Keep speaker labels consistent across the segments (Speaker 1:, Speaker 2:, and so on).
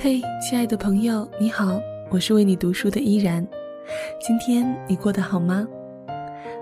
Speaker 1: 嘿，亲爱的朋友，你好，我是为你读书的依然。今天你过得好吗？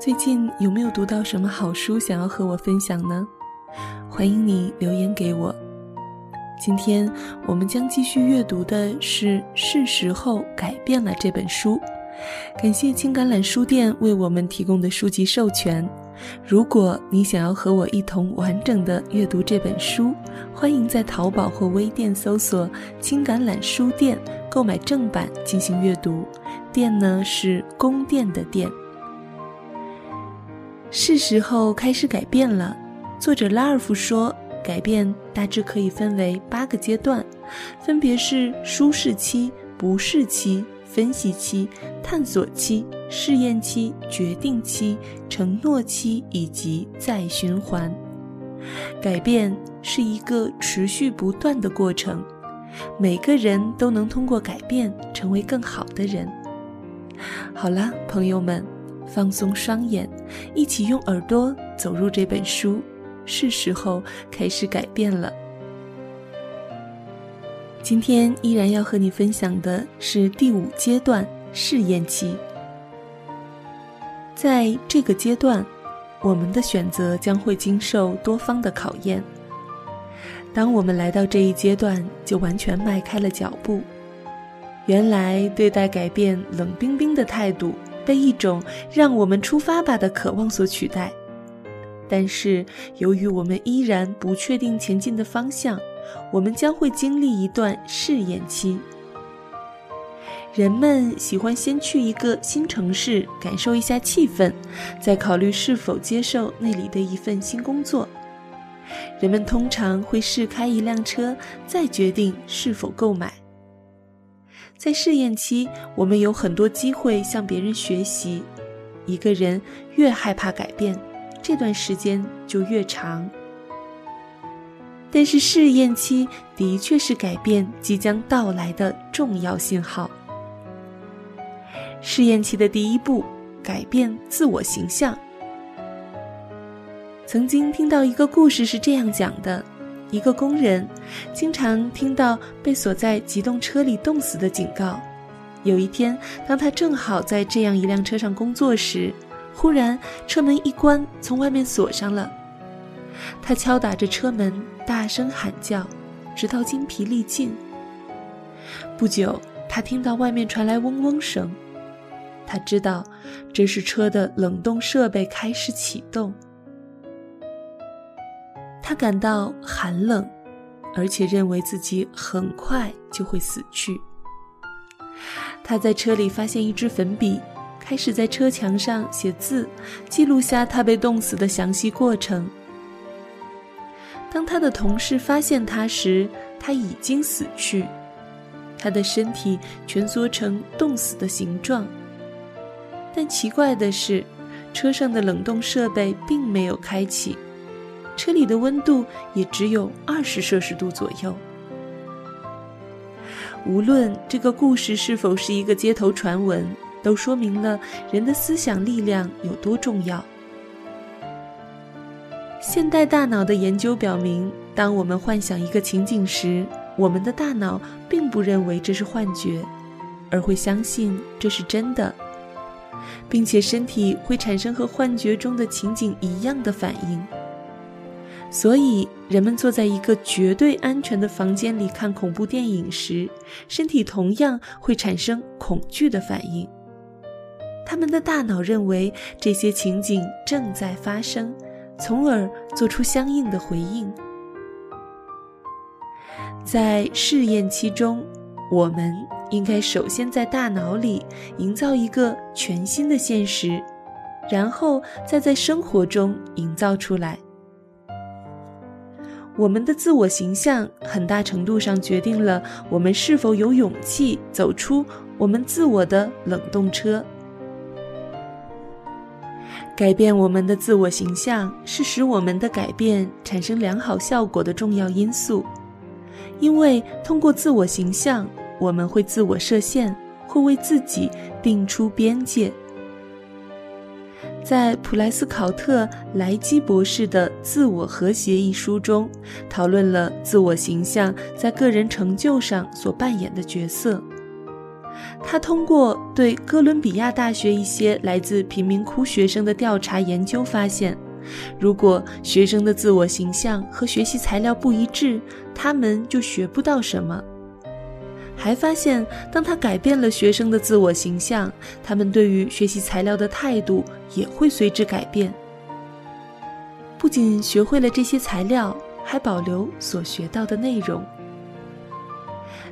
Speaker 1: 最近有没有读到什么好书想要和我分享呢？欢迎你留言给我。今天我们将继续阅读的是《是时候改变了》这本书。感谢青橄榄书店为我们提供的书籍授权。如果你想要和我一同完整的阅读这本书，欢迎在淘宝或微店搜索“青橄榄书店”购买正版进行阅读。店呢是宫殿的殿。是时候开始改变了。作者拉尔夫说，改变大致可以分为八个阶段，分别是舒适期、不适期。分析期、探索期、试验期、决定期、承诺期以及再循环。改变是一个持续不断的过程，每个人都能通过改变成为更好的人。好了，朋友们，放松双眼，一起用耳朵走入这本书，是时候开始改变了。今天依然要和你分享的是第五阶段试验期。在这个阶段，我们的选择将会经受多方的考验。当我们来到这一阶段，就完全迈开了脚步。原来对待改变冷冰冰的态度，被一种“让我们出发吧”的渴望所取代。但是，由于我们依然不确定前进的方向。我们将会经历一段试验期。人们喜欢先去一个新城市感受一下气氛，再考虑是否接受那里的一份新工作。人们通常会试开一辆车，再决定是否购买。在试验期，我们有很多机会向别人学习。一个人越害怕改变，这段时间就越长。但是试验期的确是改变即将到来的重要信号。试验期的第一步，改变自我形象。曾经听到一个故事是这样讲的：一个工人经常听到被锁在机动车里冻死的警告。有一天，当他正好在这样一辆车上工作时，忽然车门一关，从外面锁上了。他敲打着车门，大声喊叫，直到精疲力尽。不久，他听到外面传来嗡嗡声，他知道这是车的冷冻设备开始启动。他感到寒冷，而且认为自己很快就会死去。他在车里发现一支粉笔，开始在车墙上写字，记录下他被冻死的详细过程。当他的同事发现他时，他已经死去，他的身体蜷缩成冻死的形状。但奇怪的是，车上的冷冻设备并没有开启，车里的温度也只有二十摄氏度左右。无论这个故事是否是一个街头传闻，都说明了人的思想力量有多重要。现代大脑的研究表明，当我们幻想一个情景时，我们的大脑并不认为这是幻觉，而会相信这是真的，并且身体会产生和幻觉中的情景一样的反应。所以，人们坐在一个绝对安全的房间里看恐怖电影时，身体同样会产生恐惧的反应。他们的大脑认为这些情景正在发生。从而做出相应的回应。在试验期中，我们应该首先在大脑里营造一个全新的现实，然后再在生活中营造出来。我们的自我形象很大程度上决定了我们是否有勇气走出我们自我的冷冻车。改变我们的自我形象是使我们的改变产生良好效果的重要因素，因为通过自我形象，我们会自我设限，会为自己定出边界。在普莱斯考特莱基博士的《自我和谐》一书中，讨论了自我形象在个人成就上所扮演的角色。他通过对哥伦比亚大学一些来自贫民窟学生的调查研究发现，如果学生的自我形象和学习材料不一致，他们就学不到什么。还发现，当他改变了学生的自我形象，他们对于学习材料的态度也会随之改变。不仅学会了这些材料，还保留所学到的内容。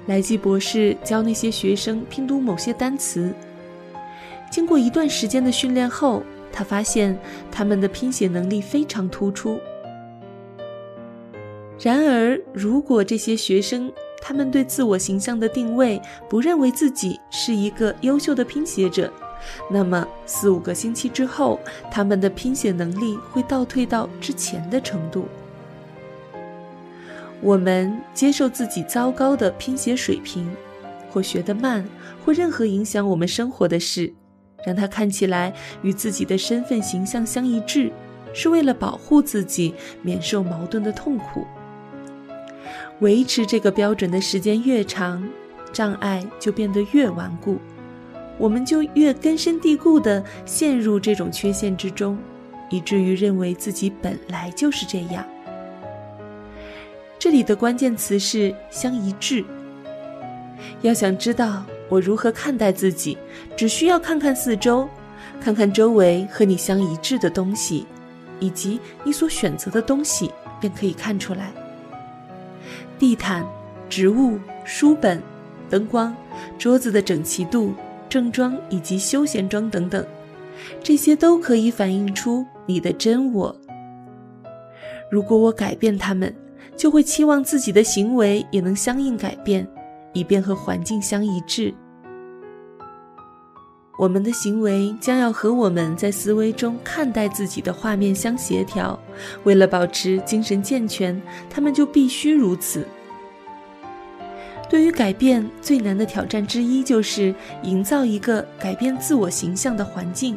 Speaker 1: 莱基博士教那些学生拼读某些单词，经过一段时间的训练后，他发现他们的拼写能力非常突出。然而，如果这些学生他们对自我形象的定位不认为自己是一个优秀的拼写者，那么四五个星期之后，他们的拼写能力会倒退到之前的程度。我们接受自己糟糕的拼写水平，或学得慢，或任何影响我们生活的事，让它看起来与自己的身份形象相一致，是为了保护自己免受矛盾的痛苦。维持这个标准的时间越长，障碍就变得越顽固，我们就越根深蒂固地陷入这种缺陷之中，以至于认为自己本来就是这样。这里的关键词是相一致。要想知道我如何看待自己，只需要看看四周，看看周围和你相一致的东西，以及你所选择的东西，便可以看出来。地毯、植物、书本、灯光、桌子的整齐度、正装以及休闲装等等，这些都可以反映出你的真我。如果我改变他们，就会期望自己的行为也能相应改变，以便和环境相一致。我们的行为将要和我们在思维中看待自己的画面相协调。为了保持精神健全，他们就必须如此。对于改变最难的挑战之一，就是营造一个改变自我形象的环境。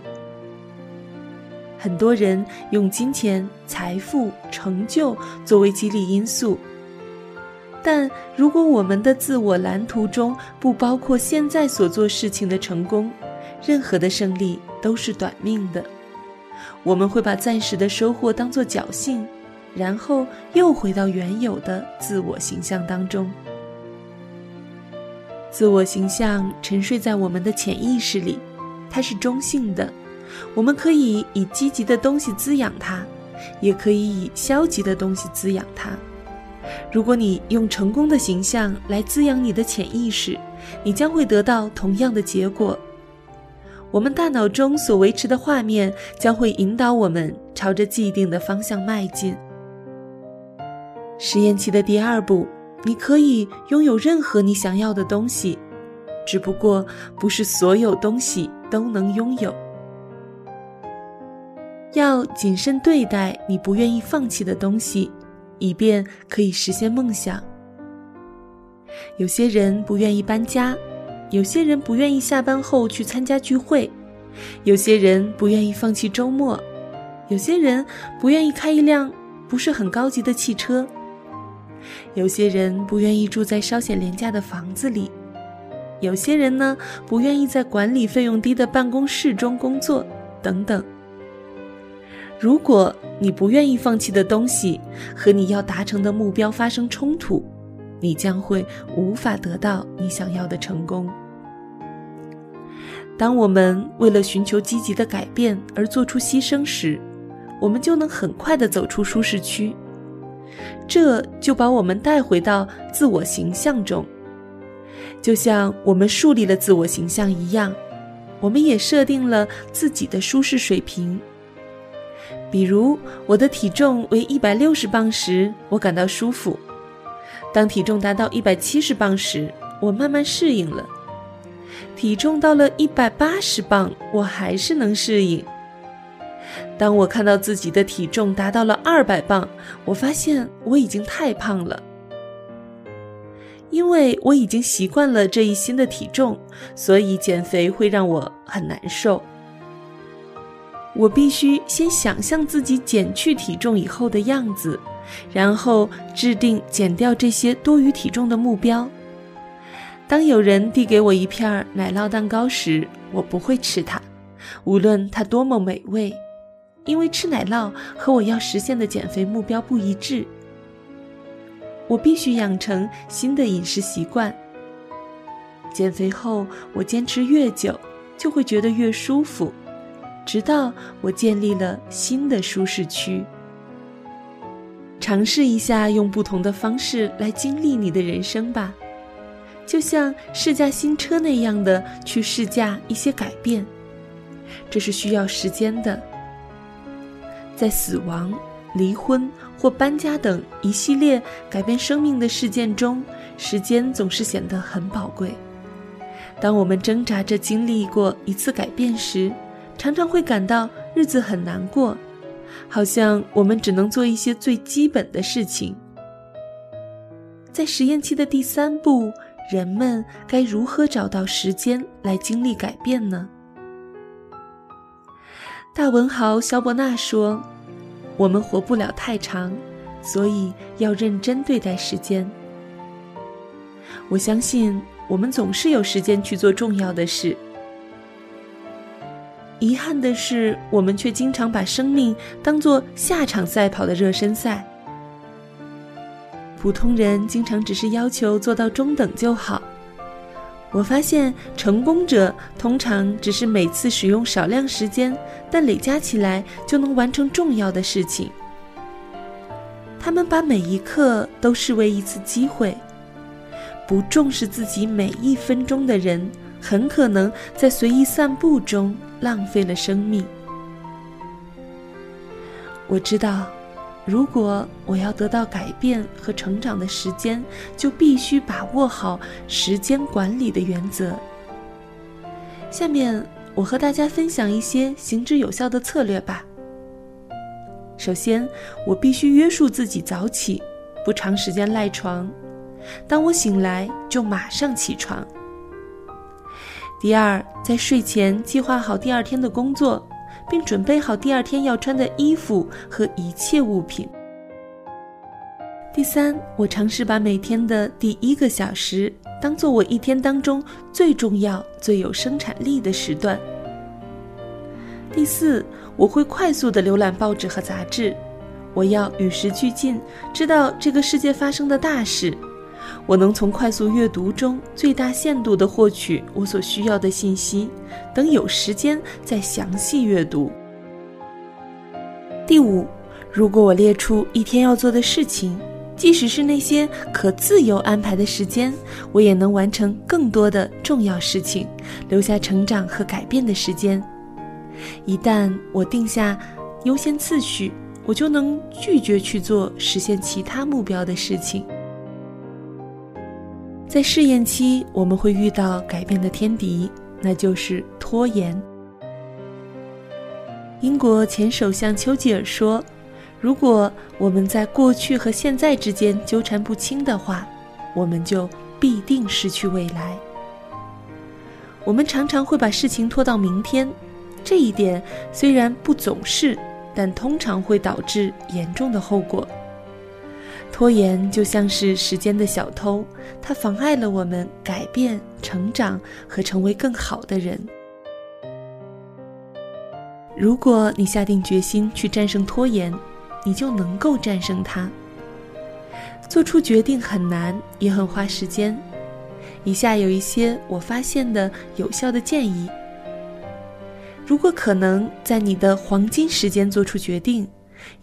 Speaker 1: 很多人用金钱、财富、成就作为激励因素，但如果我们的自我蓝图中不包括现在所做事情的成功，任何的胜利都是短命的。我们会把暂时的收获当作侥幸，然后又回到原有的自我形象当中。自我形象沉睡在我们的潜意识里，它是中性的。我们可以以积极的东西滋养它，也可以以消极的东西滋养它。如果你用成功的形象来滋养你的潜意识，你将会得到同样的结果。我们大脑中所维持的画面将会引导我们朝着既定的方向迈进。实验期的第二步，你可以拥有任何你想要的东西，只不过不是所有东西都能拥有。要谨慎对待你不愿意放弃的东西，以便可以实现梦想。有些人不愿意搬家，有些人不愿意下班后去参加聚会，有些人不愿意放弃周末，有些人不愿意开一辆不是很高级的汽车，有些人不愿意住在稍显廉价的房子里，有些人呢不愿意在管理费用低的办公室中工作，等等。如果你不愿意放弃的东西和你要达成的目标发生冲突，你将会无法得到你想要的成功。当我们为了寻求积极的改变而做出牺牲时，我们就能很快地走出舒适区。这就把我们带回到自我形象中，就像我们树立了自我形象一样，我们也设定了自己的舒适水平。比如，我的体重为一百六十磅时，我感到舒服；当体重达到一百七十磅时，我慢慢适应了；体重到了一百八十磅，我还是能适应。当我看到自己的体重达到了二百磅，我发现我已经太胖了。因为我已经习惯了这一新的体重，所以减肥会让我很难受。我必须先想象自己减去体重以后的样子，然后制定减掉这些多余体重的目标。当有人递给我一片奶酪蛋糕时，我不会吃它，无论它多么美味，因为吃奶酪和我要实现的减肥目标不一致。我必须养成新的饮食习惯。减肥后，我坚持越久，就会觉得越舒服，直到我建立了新的舒适区。尝试一下用不同的方式来经历你的人生吧。就像试驾新车那样的去试驾一些改变，这是需要时间的。在死亡、离婚或搬家等一系列改变生命的事件中，时间总是显得很宝贵。当我们挣扎着经历过一次改变时，常常会感到日子很难过，好像我们只能做一些最基本的事情。在实验期的第三步。人们该如何找到时间来经历改变呢？大文豪肖伯纳说：“我们活不了太长，所以要认真对待时间。”我相信我们总是有时间去做重要的事。遗憾的是，我们却经常把生命当作下场赛跑的热身赛。普通人经常只是要求做到中等就好。我发现成功者通常只是每次使用少量时间，但累加起来就能完成重要的事情。他们把每一刻都视为一次机会。不重视自己每一分钟的人，很可能在随意散步中浪费了生命。我知道。如果我要得到改变和成长的时间，就必须把握好时间管理的原则。下面我和大家分享一些行之有效的策略吧。首先，我必须约束自己早起，不长时间赖床。当我醒来，就马上起床。第二，在睡前计划好第二天的工作。并准备好第二天要穿的衣服和一切物品。第三，我尝试把每天的第一个小时当做我一天当中最重要、最有生产力的时段。第四，我会快速的浏览报纸和杂志，我要与时俱进，知道这个世界发生的大事。我能从快速阅读中最大限度地获取我所需要的信息，等有时间再详细阅读。第五，如果我列出一天要做的事情，即使是那些可自由安排的时间，我也能完成更多的重要事情，留下成长和改变的时间。一旦我定下优先次序，我就能拒绝去做实现其他目标的事情。在试验期，我们会遇到改变的天敌，那就是拖延。英国前首相丘吉尔说：“如果我们在过去和现在之间纠缠不清的话，我们就必定失去未来。”我们常常会把事情拖到明天，这一点虽然不总是，但通常会导致严重的后果。拖延就像是时间的小偷，它妨碍了我们改变、成长和成为更好的人。如果你下定决心去战胜拖延，你就能够战胜它。做出决定很难，也很花时间。以下有一些我发现的有效的建议：如果可能，在你的黄金时间做出决定。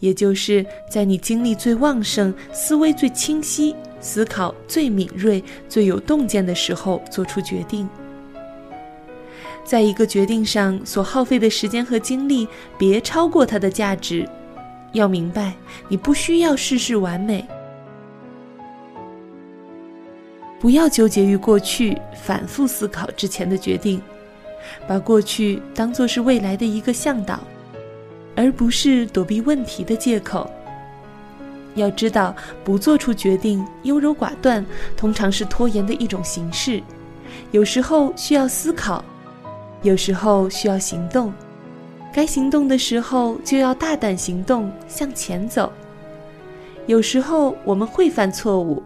Speaker 1: 也就是在你精力最旺盛、思维最清晰、思考最敏锐、最有洞见的时候做出决定。在一个决定上所耗费的时间和精力，别超过它的价值。要明白，你不需要事事完美。不要纠结于过去，反复思考之前的决定，把过去当作是未来的一个向导。而不是躲避问题的借口。要知道，不做出决定、优柔寡断，通常是拖延的一种形式。有时候需要思考，有时候需要行动。
Speaker 2: 该行动的时候就要大胆行动，向前走。有时候我们会犯错误，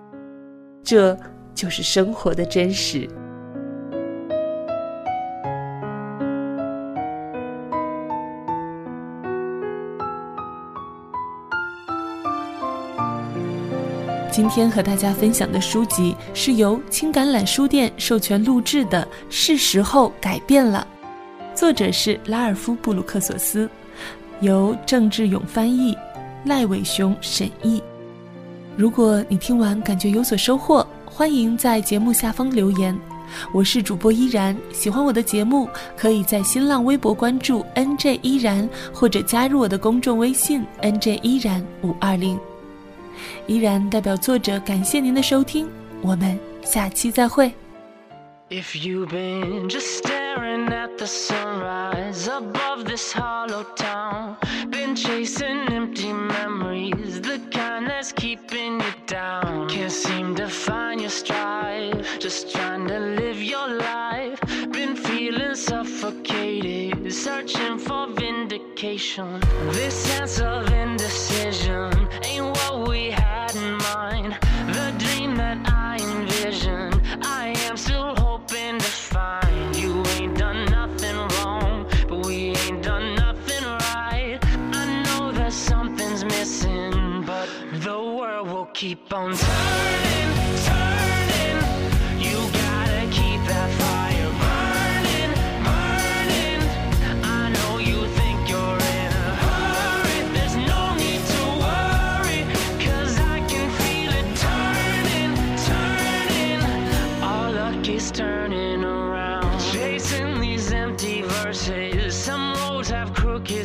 Speaker 2: 这就是生活的真实。今天和大家分享的书籍是由青橄榄书店授权录制的《是时候改变了》，作者是拉尔夫·布鲁克索斯，由郑志勇翻译，赖伟雄审译。如果你听完感觉有所收获，欢迎在节目下方留言。我是主播依然，喜欢我的节目，可以在新浪微博关注 NJ 依然，或者加入我的公众微信 NJ 依然五二零。依然代表作者感谢您的收听，我们下期再会。If you've been just staring at the sunrise above this hollow town, been chasing empty memories, the kind that's keeping you down. Can't seem to find your stride, just trying to live your life. Searching for vindication. This sense of indecision ain't what we had in mind. The dream that I envisioned, I am still hoping to find. You ain't done nothing wrong, but we ain't done nothing right. I know that something's missing, but the world will keep on turning.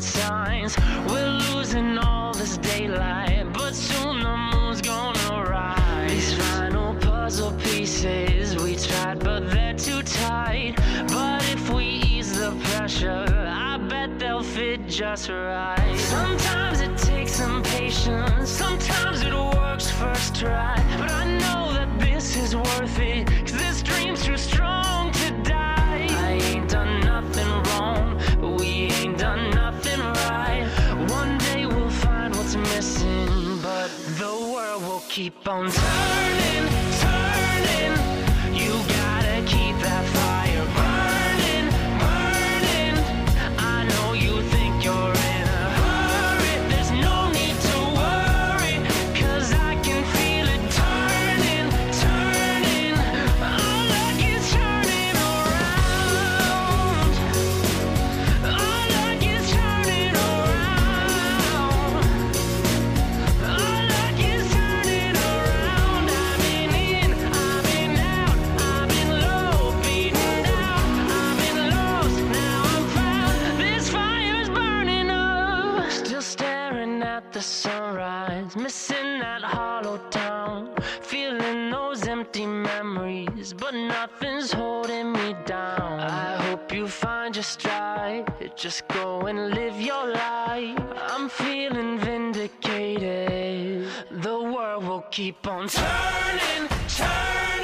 Speaker 2: Signs. We're losing all this daylight, but soon the moon's gonna rise. These final puzzle pieces, we tried, but they're too tight. But if we ease the pressure, I bet they'll fit just right. Sometimes it takes some patience, sometimes it works first try. But I know that this is worth it, cause this dream's too strong to the world will keep on turning. Just go and live your life. I'm feeling vindicated. The world will keep on turning, turning.